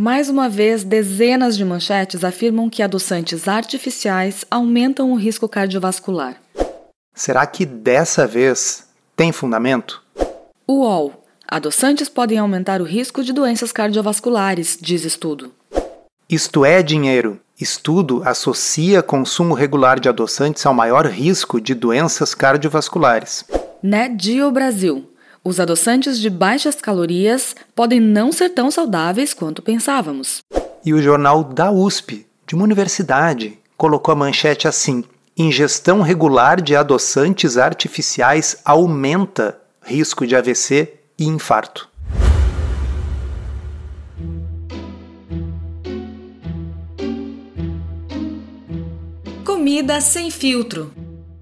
Mais uma vez, dezenas de manchetes afirmam que adoçantes artificiais aumentam o risco cardiovascular. Será que dessa vez tem fundamento? UOL. Adoçantes podem aumentar o risco de doenças cardiovasculares, diz estudo. Isto é dinheiro. Estudo associa consumo regular de adoçantes ao maior risco de doenças cardiovasculares. NetGeo Brasil. Os adoçantes de baixas calorias podem não ser tão saudáveis quanto pensávamos. E o jornal da USP, de uma universidade, colocou a manchete assim: ingestão regular de adoçantes artificiais aumenta risco de AVC e infarto. Comida sem filtro.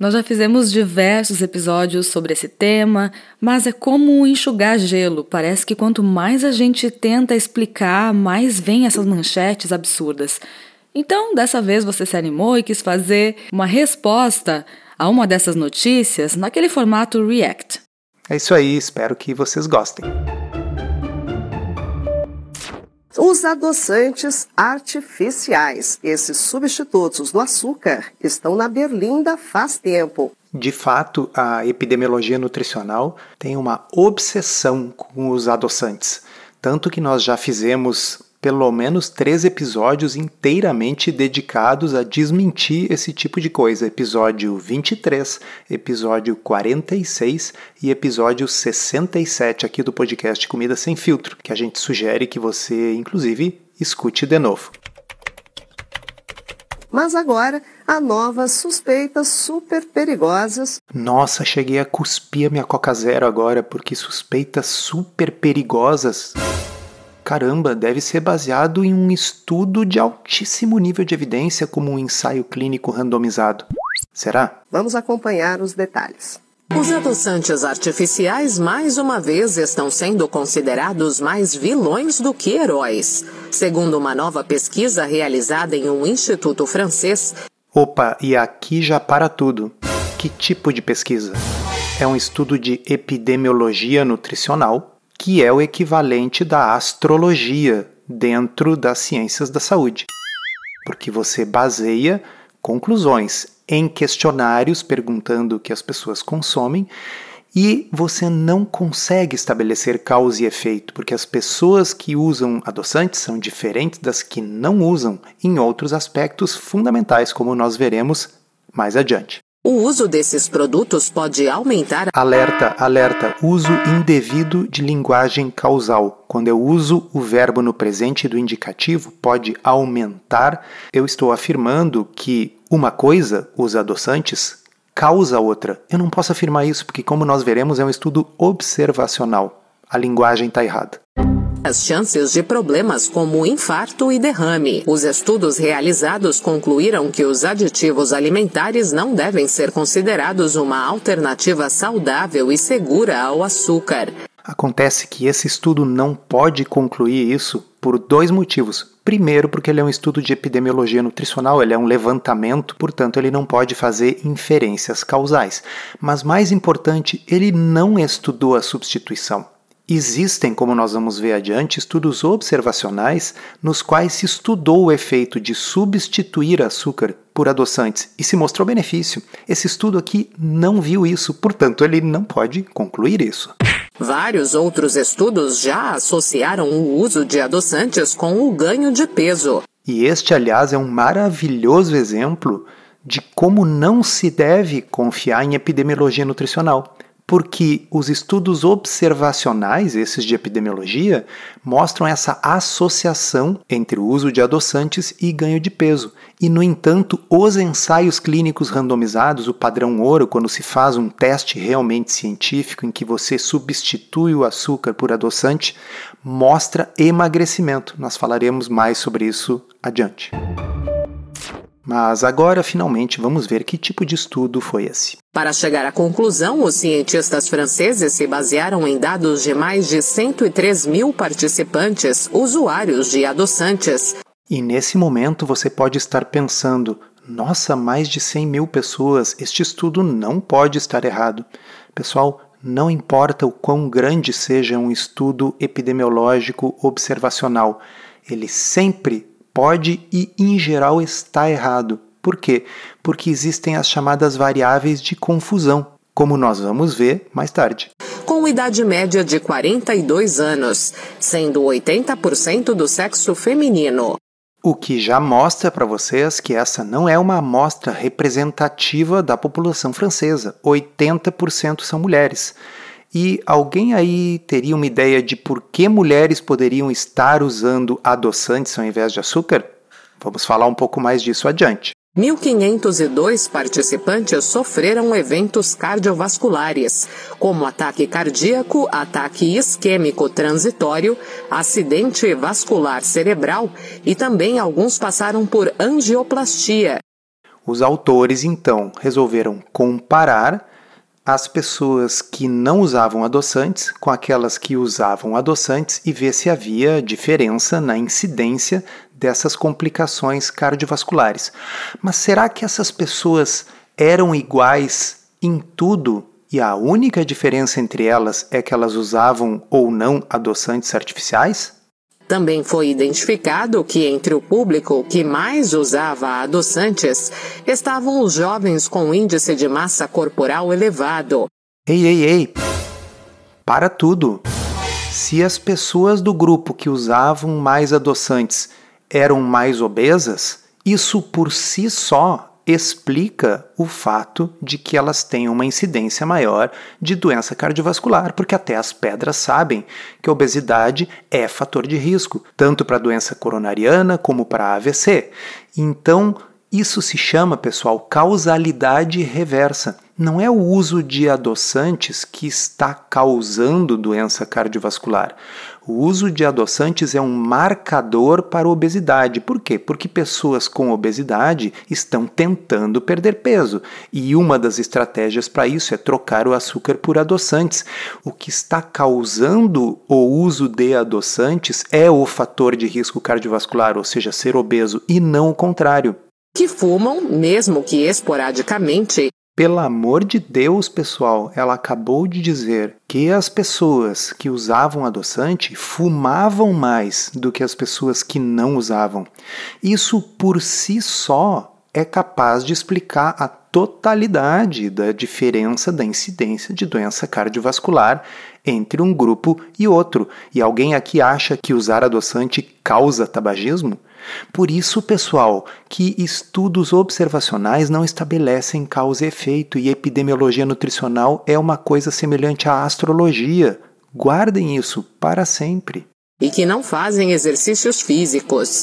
Nós já fizemos diversos episódios sobre esse tema, mas é como enxugar gelo. Parece que quanto mais a gente tenta explicar, mais vem essas manchetes absurdas. Então, dessa vez você se animou e quis fazer uma resposta a uma dessas notícias naquele formato React. É isso aí, espero que vocês gostem. Os adoçantes artificiais, esses substitutos do açúcar, estão na berlinda faz tempo. De fato, a epidemiologia nutricional tem uma obsessão com os adoçantes. Tanto que nós já fizemos pelo menos três episódios inteiramente dedicados a desmentir esse tipo de coisa. Episódio 23, episódio 46 e episódio 67 aqui do podcast Comida Sem Filtro, que a gente sugere que você, inclusive, escute de novo. Mas agora há novas suspeitas super perigosas. Nossa, cheguei a cuspir a minha Coca Zero agora, porque suspeitas super perigosas caramba, deve ser baseado em um estudo de altíssimo nível de evidência, como um ensaio clínico randomizado. Será? Vamos acompanhar os detalhes. Os adoçantes artificiais mais uma vez estão sendo considerados mais vilões do que heróis. Segundo uma nova pesquisa realizada em um instituto francês. Opa, e aqui já para tudo. Que tipo de pesquisa? É um estudo de epidemiologia nutricional que é o equivalente da astrologia dentro das ciências da saúde. Porque você baseia conclusões em questionários perguntando o que as pessoas consomem e você não consegue estabelecer causa e efeito, porque as pessoas que usam adoçantes são diferentes das que não usam em outros aspectos fundamentais, como nós veremos mais adiante. O uso desses produtos pode aumentar. Alerta, alerta. Uso indevido de linguagem causal. Quando eu uso o verbo no presente do indicativo, pode aumentar. Eu estou afirmando que uma coisa, os adoçantes, causa outra. Eu não posso afirmar isso porque, como nós veremos, é um estudo observacional. A linguagem está errada as chances de problemas como infarto e derrame. Os estudos realizados concluíram que os aditivos alimentares não devem ser considerados uma alternativa saudável e segura ao açúcar. Acontece que esse estudo não pode concluir isso por dois motivos. Primeiro, porque ele é um estudo de epidemiologia nutricional, ele é um levantamento, portanto, ele não pode fazer inferências causais. Mas mais importante, ele não estudou a substituição. Existem, como nós vamos ver adiante, estudos observacionais nos quais se estudou o efeito de substituir açúcar por adoçantes e se mostrou benefício. Esse estudo aqui não viu isso, portanto, ele não pode concluir isso. Vários outros estudos já associaram o uso de adoçantes com o ganho de peso. E este, aliás, é um maravilhoso exemplo de como não se deve confiar em epidemiologia nutricional porque os estudos observacionais, esses de epidemiologia, mostram essa associação entre o uso de adoçantes e ganho de peso. E, no entanto, os ensaios clínicos randomizados, o padrão ouro, quando se faz um teste realmente científico em que você substitui o açúcar por adoçante, mostra emagrecimento. Nós falaremos mais sobre isso adiante. Mas agora, finalmente, vamos ver que tipo de estudo foi esse. Para chegar à conclusão, os cientistas franceses se basearam em dados de mais de 103 mil participantes, usuários de adoçantes. E nesse momento você pode estar pensando: nossa, mais de 100 mil pessoas, este estudo não pode estar errado. Pessoal, não importa o quão grande seja um estudo epidemiológico observacional, ele sempre pode e, em geral, está errado. Por quê? Porque existem as chamadas variáveis de confusão, como nós vamos ver mais tarde. Com idade média de 42 anos, sendo 80% do sexo feminino. O que já mostra para vocês que essa não é uma amostra representativa da população francesa. 80% são mulheres. E alguém aí teria uma ideia de por que mulheres poderiam estar usando adoçantes ao invés de açúcar? Vamos falar um pouco mais disso adiante. 1.502 participantes sofreram eventos cardiovasculares, como ataque cardíaco, ataque isquêmico transitório, acidente vascular cerebral e também alguns passaram por angioplastia. Os autores então resolveram comparar as pessoas que não usavam adoçantes com aquelas que usavam adoçantes e ver se havia diferença na incidência dessas complicações cardiovasculares. Mas será que essas pessoas eram iguais em tudo e a única diferença entre elas é que elas usavam ou não adoçantes artificiais? Também foi identificado que entre o público que mais usava adoçantes estavam os jovens com índice de massa corporal elevado. Ei, ei, ei! Para tudo! Se as pessoas do grupo que usavam mais adoçantes eram mais obesas, isso por si só explica o fato de que elas têm uma incidência maior de doença cardiovascular, porque até as pedras sabem que a obesidade é fator de risco, tanto para a doença coronariana como para AVC. Então, isso se chama, pessoal, causalidade reversa. Não é o uso de adoçantes que está causando doença cardiovascular. O uso de adoçantes é um marcador para obesidade. Por quê? Porque pessoas com obesidade estão tentando perder peso e uma das estratégias para isso é trocar o açúcar por adoçantes. O que está causando o uso de adoçantes é o fator de risco cardiovascular, ou seja, ser obeso, e não o contrário que fumam, mesmo que esporadicamente. Pelo amor de Deus, pessoal, ela acabou de dizer que as pessoas que usavam adoçante fumavam mais do que as pessoas que não usavam. Isso por si só é capaz de explicar a totalidade da diferença da incidência de doença cardiovascular entre um grupo e outro. E alguém aqui acha que usar adoçante causa tabagismo? Por isso, pessoal, que estudos observacionais não estabelecem causa e efeito e epidemiologia nutricional é uma coisa semelhante à astrologia. Guardem isso para sempre. E que não fazem exercícios físicos.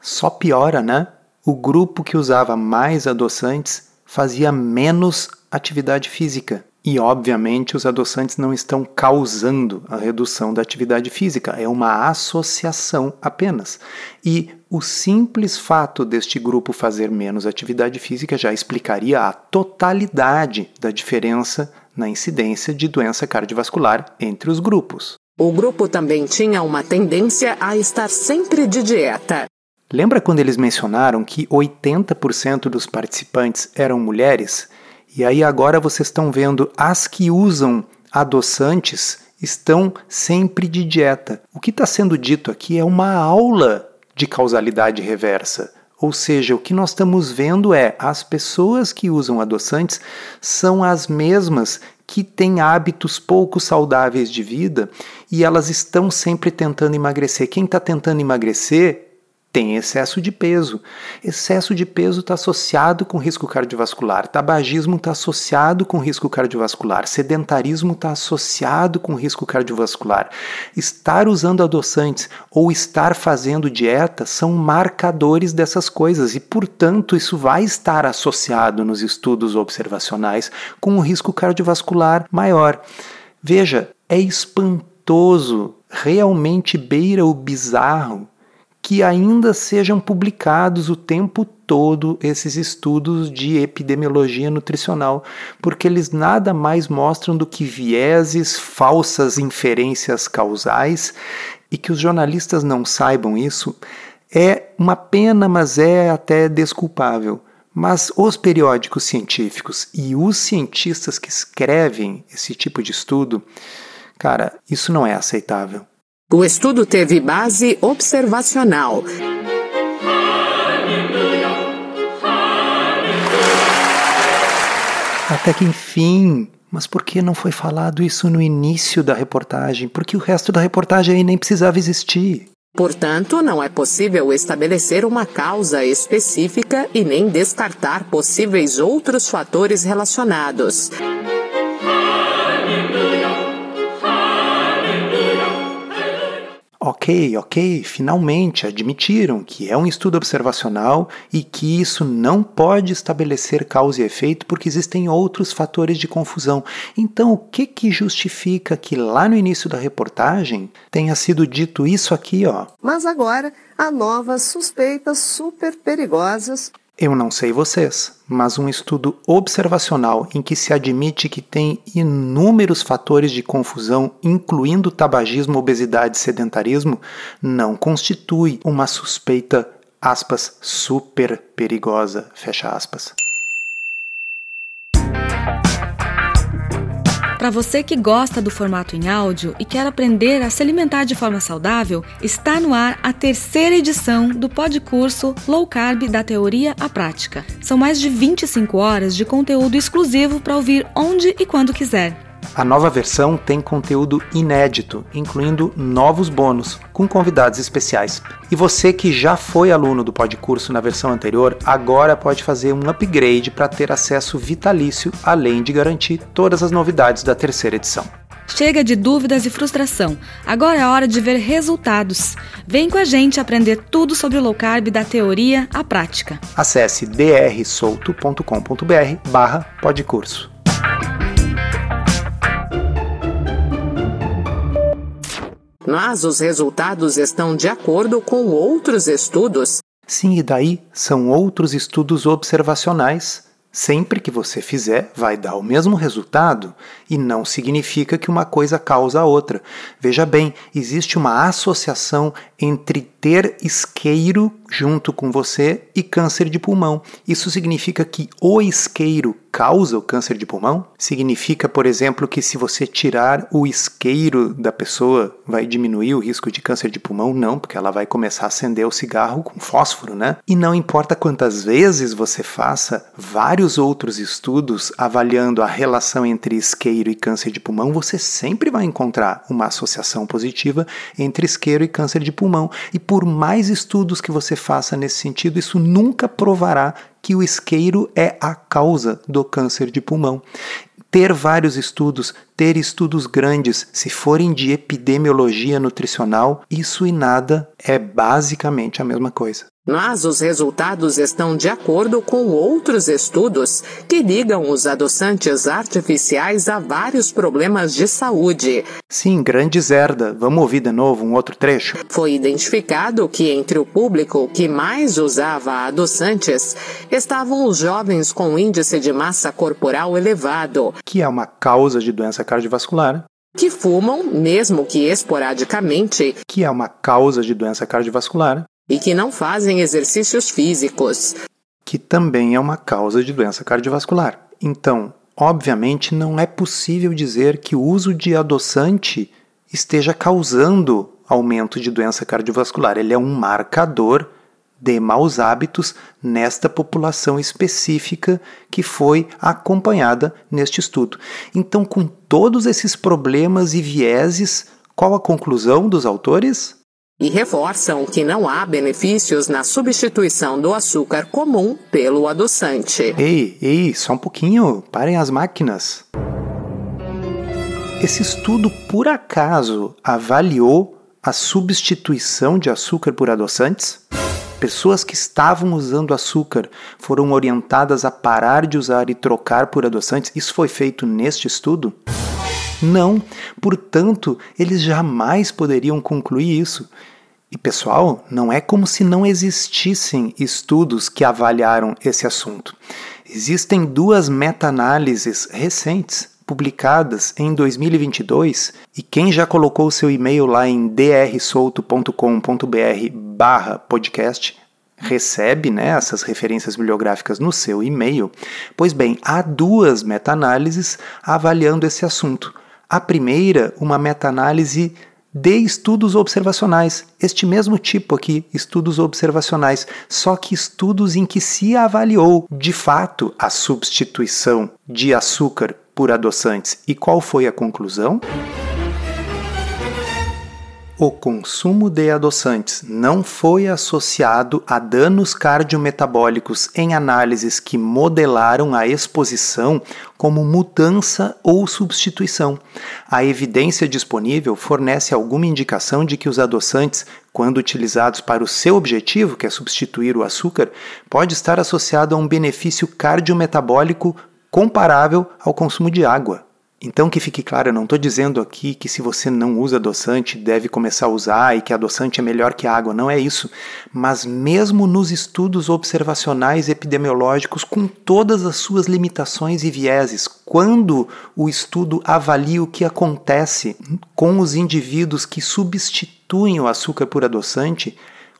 Só piora, né? O grupo que usava mais adoçantes fazia menos atividade física. E, obviamente, os adoçantes não estão causando a redução da atividade física, é uma associação apenas. E o simples fato deste grupo fazer menos atividade física já explicaria a totalidade da diferença na incidência de doença cardiovascular entre os grupos. O grupo também tinha uma tendência a estar sempre de dieta. Lembra quando eles mencionaram que 80% dos participantes eram mulheres? E aí agora vocês estão vendo as que usam adoçantes estão sempre de dieta. O que está sendo dito aqui é uma aula de causalidade reversa. Ou seja, o que nós estamos vendo é as pessoas que usam adoçantes são as mesmas que têm hábitos pouco saudáveis de vida e elas estão sempre tentando emagrecer. Quem está tentando emagrecer tem excesso de peso. Excesso de peso está associado com risco cardiovascular, tabagismo está associado com risco cardiovascular, sedentarismo está associado com risco cardiovascular. Estar usando adoçantes ou estar fazendo dieta são marcadores dessas coisas e, portanto, isso vai estar associado nos estudos observacionais com um risco cardiovascular maior. Veja, é espantoso, realmente beira o bizarro que ainda sejam publicados o tempo todo esses estudos de epidemiologia nutricional, porque eles nada mais mostram do que vieses, falsas inferências causais, e que os jornalistas não saibam isso é uma pena, mas é até desculpável. Mas os periódicos científicos e os cientistas que escrevem esse tipo de estudo, cara, isso não é aceitável. O estudo teve base observacional. Até que enfim. Mas por que não foi falado isso no início da reportagem? Porque o resto da reportagem aí nem precisava existir. Portanto, não é possível estabelecer uma causa específica e nem descartar possíveis outros fatores relacionados. Ok, ok, finalmente admitiram que é um estudo observacional e que isso não pode estabelecer causa e efeito porque existem outros fatores de confusão. Então, o que que justifica que lá no início da reportagem tenha sido dito isso aqui, ó? Mas agora há novas suspeitas super perigosas eu não sei vocês, mas um estudo observacional em que se admite que tem inúmeros fatores de confusão, incluindo tabagismo, obesidade e sedentarismo, não constitui uma suspeita, aspas, super perigosa, fecha aspas. Para você que gosta do formato em áudio e quer aprender a se alimentar de forma saudável, está no ar a terceira edição do podcurso Low Carb da Teoria à Prática. São mais de 25 horas de conteúdo exclusivo para ouvir onde e quando quiser. A nova versão tem conteúdo inédito, incluindo novos bônus, com convidados especiais. E você que já foi aluno do Podcurso na versão anterior, agora pode fazer um upgrade para ter acesso vitalício, além de garantir todas as novidades da terceira edição. Chega de dúvidas e frustração. Agora é hora de ver resultados. Vem com a gente aprender tudo sobre o low carb da teoria à prática. Acesse drsolto.com.br/podcurso. mas os resultados estão de acordo com outros estudos. Sim, e daí são outros estudos observacionais. Sempre que você fizer, vai dar o mesmo resultado e não significa que uma coisa causa a outra. Veja bem, existe uma associação entre ter isqueiro junto com você e câncer de pulmão. Isso significa que o isqueiro causa o câncer de pulmão? Significa, por exemplo, que se você tirar o isqueiro da pessoa, vai diminuir o risco de câncer de pulmão? Não, porque ela vai começar a acender o cigarro com fósforo, né? E não importa quantas vezes você faça vários outros estudos avaliando a relação entre isqueiro e câncer de pulmão, você sempre vai encontrar uma associação positiva entre isqueiro e câncer de pulmão. E por mais estudos que você faça nesse sentido, isso nunca provará que o isqueiro é a causa do câncer de pulmão. Ter vários estudos, ter estudos grandes, se forem de epidemiologia nutricional, isso e nada é basicamente a mesma coisa. Mas os resultados estão de acordo com outros estudos que ligam os adoçantes artificiais a vários problemas de saúde. Sim, grande zerda. Vamos ouvir de novo um outro trecho? Foi identificado que entre o público que mais usava adoçantes estavam os jovens com índice de massa corporal elevado, que é uma causa de doença cardiovascular, que fumam, mesmo que esporadicamente, que é uma causa de doença cardiovascular, e que não fazem exercícios físicos, que também é uma causa de doença cardiovascular. Então, obviamente, não é possível dizer que o uso de adoçante esteja causando aumento de doença cardiovascular. Ele é um marcador de maus hábitos nesta população específica que foi acompanhada neste estudo. Então, com todos esses problemas e vieses, qual a conclusão dos autores? E reforçam que não há benefícios na substituição do açúcar comum pelo adoçante. Ei, ei, só um pouquinho, parem as máquinas. Esse estudo, por acaso, avaliou a substituição de açúcar por adoçantes? Pessoas que estavam usando açúcar foram orientadas a parar de usar e trocar por adoçantes? Isso foi feito neste estudo? Não, portanto, eles jamais poderiam concluir isso. E pessoal, não é como se não existissem estudos que avaliaram esse assunto. Existem duas meta-análises recentes publicadas em 2022 e quem já colocou seu e-mail lá em drsolto.com.br/podcast recebe né, essas referências bibliográficas no seu e-mail. Pois bem, há duas meta-análises avaliando esse assunto. A primeira, uma meta-análise de estudos observacionais, este mesmo tipo aqui, estudos observacionais, só que estudos em que se avaliou de fato a substituição de açúcar por adoçantes. E qual foi a conclusão? O consumo de adoçantes não foi associado a danos cardiometabólicos em análises que modelaram a exposição como mudança ou substituição. A evidência disponível fornece alguma indicação de que os adoçantes, quando utilizados para o seu objetivo, que é substituir o açúcar, pode estar associado a um benefício cardiometabólico comparável ao consumo de água. Então, que fique claro, eu não estou dizendo aqui que se você não usa adoçante deve começar a usar e que adoçante é melhor que água, não é isso. Mas, mesmo nos estudos observacionais epidemiológicos, com todas as suas limitações e vieses, quando o estudo avalia o que acontece com os indivíduos que substituem o açúcar por adoçante,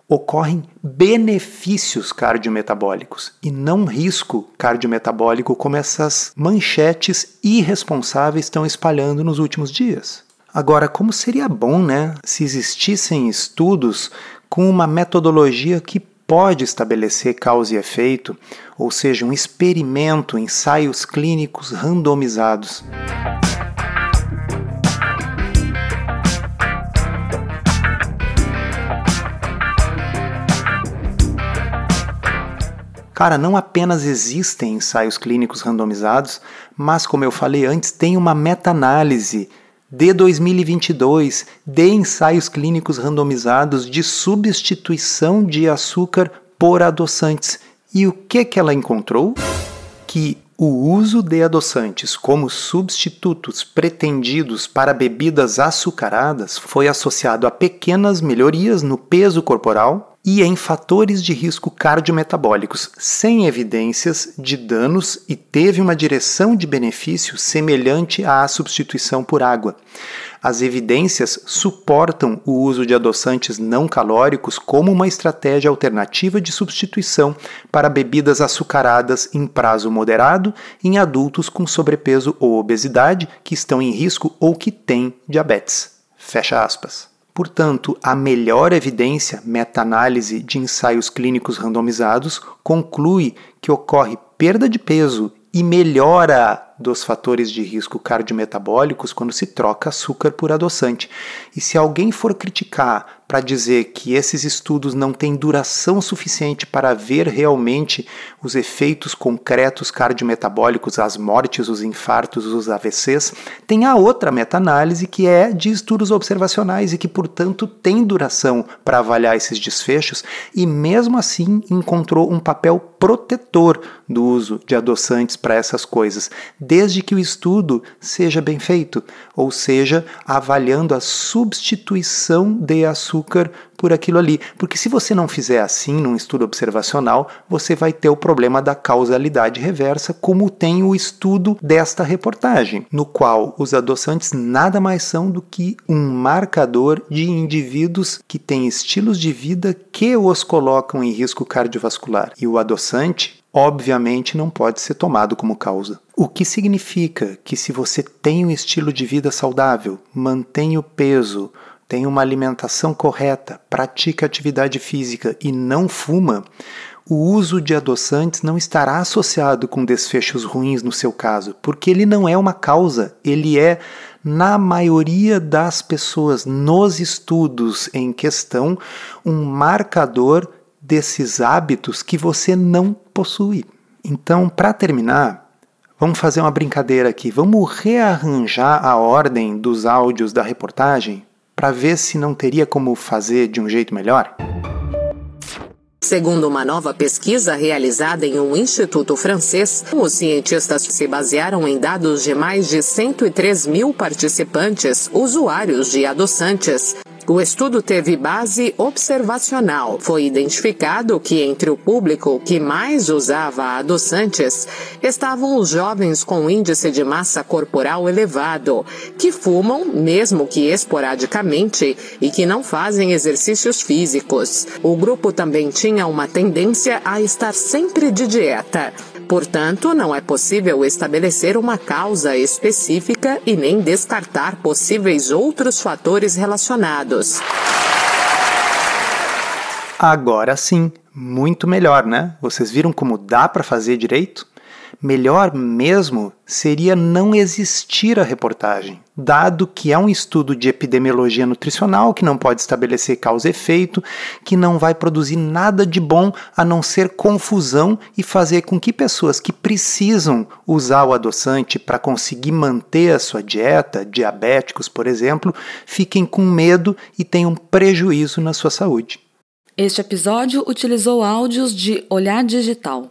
ocorrem benefícios cardiometabólicos e não risco cardiometabólico como essas manchetes irresponsáveis estão espalhando nos últimos dias. Agora, como seria bom, né, se existissem estudos com uma metodologia que pode estabelecer causa e efeito, ou seja, um experimento, ensaios clínicos randomizados. Cara, não apenas existem ensaios clínicos randomizados, mas, como eu falei antes, tem uma meta-análise de 2022 de ensaios clínicos randomizados de substituição de açúcar por adoçantes. E o que, que ela encontrou? Que o uso de adoçantes como substitutos pretendidos para bebidas açucaradas foi associado a pequenas melhorias no peso corporal e em fatores de risco cardiometabólicos, sem evidências de danos e teve uma direção de benefício semelhante à substituição por água. As evidências suportam o uso de adoçantes não calóricos como uma estratégia alternativa de substituição para bebidas açucaradas em prazo moderado em adultos com sobrepeso ou obesidade que estão em risco ou que têm diabetes. Fecha aspas. Portanto, a melhor evidência, meta-análise de ensaios clínicos randomizados, conclui que ocorre perda de peso e melhora dos fatores de risco cardiometabólicos quando se troca açúcar por adoçante. E se alguém for criticar para dizer que esses estudos não têm duração suficiente para ver realmente os efeitos concretos cardiometabólicos, as mortes, os infartos, os AVCs, tem a outra meta-análise que é de estudos observacionais e que, portanto, tem duração para avaliar esses desfechos e, mesmo assim, encontrou um papel protetor do uso de adoçantes para essas coisas, desde que o estudo seja bem feito, ou seja, avaliando a substituição de açúcar por aquilo ali. Porque se você não fizer assim num estudo observacional, você vai ter o problema da causalidade reversa, como tem o estudo desta reportagem, no qual os adoçantes nada mais são do que um marcador de indivíduos que têm estilos de vida que os colocam em risco cardiovascular. E o adoçante obviamente não pode ser tomado como causa. O que significa que se você tem um estilo de vida saudável, mantém o peso, tem uma alimentação correta, pratica atividade física e não fuma, o uso de adoçantes não estará associado com desfechos ruins no seu caso, porque ele não é uma causa, ele é na maioria das pessoas, nos estudos em questão, um marcador desses hábitos que você não possui. Então, para terminar, vamos fazer uma brincadeira aqui. Vamos rearranjar a ordem dos áudios da reportagem para ver se não teria como fazer de um jeito melhor? Segundo uma nova pesquisa realizada em um instituto francês, os cientistas se basearam em dados de mais de 103 mil participantes, usuários de adoçantes, o estudo teve base observacional. Foi identificado que entre o público que mais usava adoçantes estavam os jovens com índice de massa corporal elevado, que fumam, mesmo que esporadicamente, e que não fazem exercícios físicos. O grupo também tinha uma tendência a estar sempre de dieta. Portanto, não é possível estabelecer uma causa específica e nem descartar possíveis outros fatores relacionados. Agora sim, muito melhor, né? Vocês viram como dá para fazer direito? Melhor mesmo seria não existir a reportagem, dado que é um estudo de epidemiologia nutricional que não pode estabelecer causa e efeito, que não vai produzir nada de bom a não ser confusão e fazer com que pessoas que precisam usar o adoçante para conseguir manter a sua dieta, diabéticos, por exemplo, fiquem com medo e tenham prejuízo na sua saúde. Este episódio utilizou áudios de Olhar Digital.